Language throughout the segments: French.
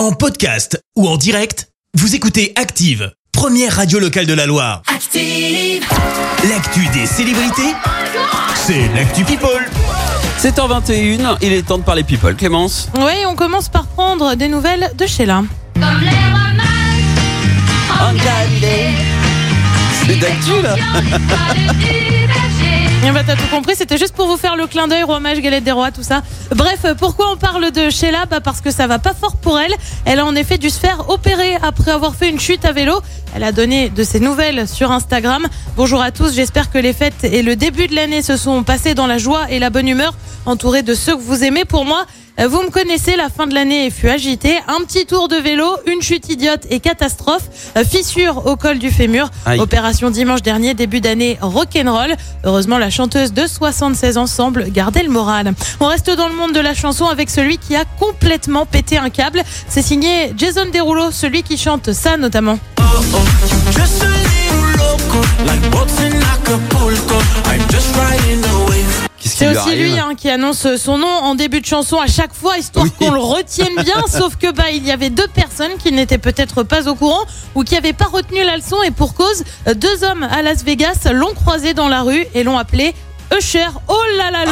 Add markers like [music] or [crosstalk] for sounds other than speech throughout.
En podcast ou en direct, vous écoutez Active, première radio locale de la Loire. Active. L'actu des célébrités, c'est l'actu People. 7h21, il est temps de parler people. Clémence Oui, on commence par prendre des nouvelles de Sheila. C'est d'actu là [laughs] Et bah t'as tout compris, c'était juste pour vous faire le clin d'œil, roi mage, galette des rois, tout ça. Bref, pourquoi on parle de Sheila? Bah parce que ça va pas fort pour elle. Elle a en effet dû se faire opérer après avoir fait une chute à vélo. Elle a donné de ses nouvelles sur Instagram. Bonjour à tous, j'espère que les fêtes et le début de l'année se sont passés dans la joie et la bonne humeur, entourée de ceux que vous aimez. Pour moi, euh, vous me connaissez, la fin de l'année fut agitée. Un petit tour de vélo, une chute idiote et catastrophe. Euh, Fissure au col du fémur. Aïe. Opération dimanche dernier, début d'année rock'n'roll. Heureusement, la chanteuse de 76 ans semble garder le moral. On reste dans le monde de la chanson avec celui qui a complètement pété un câble. C'est signé Jason Derulo, celui qui chante ça notamment. Just a hein, qui annonce son nom en début de chanson à chaque fois, histoire Oui. qu'on le retienne bien. [laughs] sauf que bah il y avait deux personnes qui n'étaient peut-être pas au courant ou qui n'avaient pas retenu la leçon et pour cause, deux hommes à Las Vegas l'ont croisé dans la rue et l'ont appelé Usher. Oh là là le.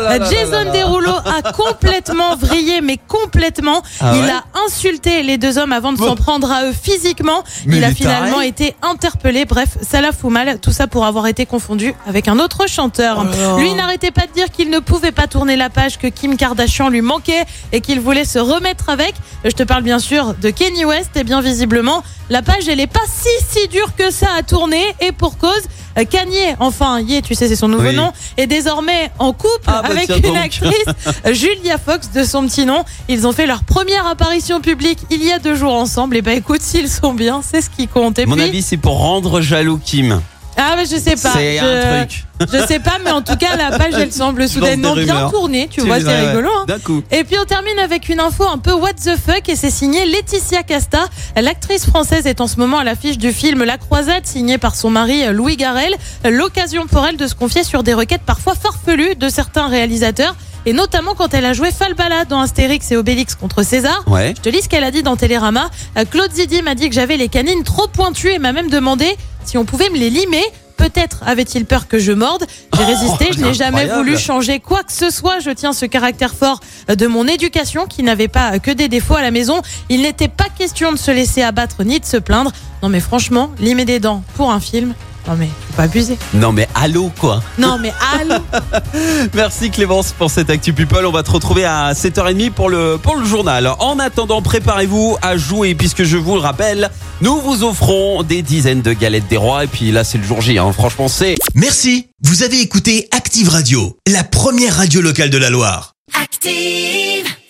Là là là Euh, Jason. Derulo a [laughs] complètement vrillé, mais complètement. Ah il ouais a insulté les deux hommes avant de s'en prendre à eux physiquement. Mais il a finalement été interpellé. Bref, ça la fout mal. Tout ça pour avoir été confondu avec un autre chanteur. Oh Lui n'arrêtait pas de dire qu'il ne pouvait pas tourner la page, que Kim Kardashian lui manquait et qu'il voulait se remettre avec. Je te parle bien sûr de Kanye West et bien visiblement, la page elle est pas si si dure que ça à tourner et pour cause. Euh, Kanye, enfin, Ye, tu sais, c'est son nouveau Oui. nom, est désormais en couple Ah bah avec une donc. actrice, euh, [laughs] Julia Fox, de son petit nom. Ils ont fait leur première apparition publique il y a deux jours ensemble. Et bah écoute, s'ils sont bien, c'est ce qui compte. Et Mon puis, avis, c'est pour rendre jaloux Kim. Ah mais je sais pas. C'est je... un truc. Je sais pas, mais en tout cas, la page, elle semble soudainement bien tournée. Tu vois, c'est rigolo. Hein. D'un coup. Et puis on termine avec une info un peu what the fuck et c'est signé Laetitia Casta. L'actrice française est en ce moment à l'affiche du film La Croisade signé par son mari Louis Garrel. L'occasion pour elle de se confier sur des requêtes parfois farfelues de certains réalisateurs et notamment quand elle a joué Falbala dans Astérix et Obélix contre César. Ouais. Je te lis ce qu'elle a dit dans Télérama. Euh, Claude Zidi m'a dit que j'avais les canines trop pointues et m'a même demandé si on pouvait me les limer. Peut-être avait-il peur que je morde. J'ai résisté, je n'ai jamais voulu changer quoi que ce soit. Je tiens ce caractère fort de mon éducation qui n'avait pas que des défauts à la maison. Il n'était pas question de se laisser abattre ni de se plaindre. Non mais franchement, limer des dents pour un film, non mais faut pas abuser. Non mais allô quoi. Non mais allô [laughs] Merci Clémence pour cette Actu People. On va te retrouver à 7h30 pour le, pour le journal. En attendant, préparez-vous à jouer puisque je vous le rappelle, nous vous offrons des dizaines de galettes des rois. Et puis là, c'est le jour J. hein. Franchement, c'est... Merci, vous avez écouté Active Radio, la première radio locale de la Loire. Active.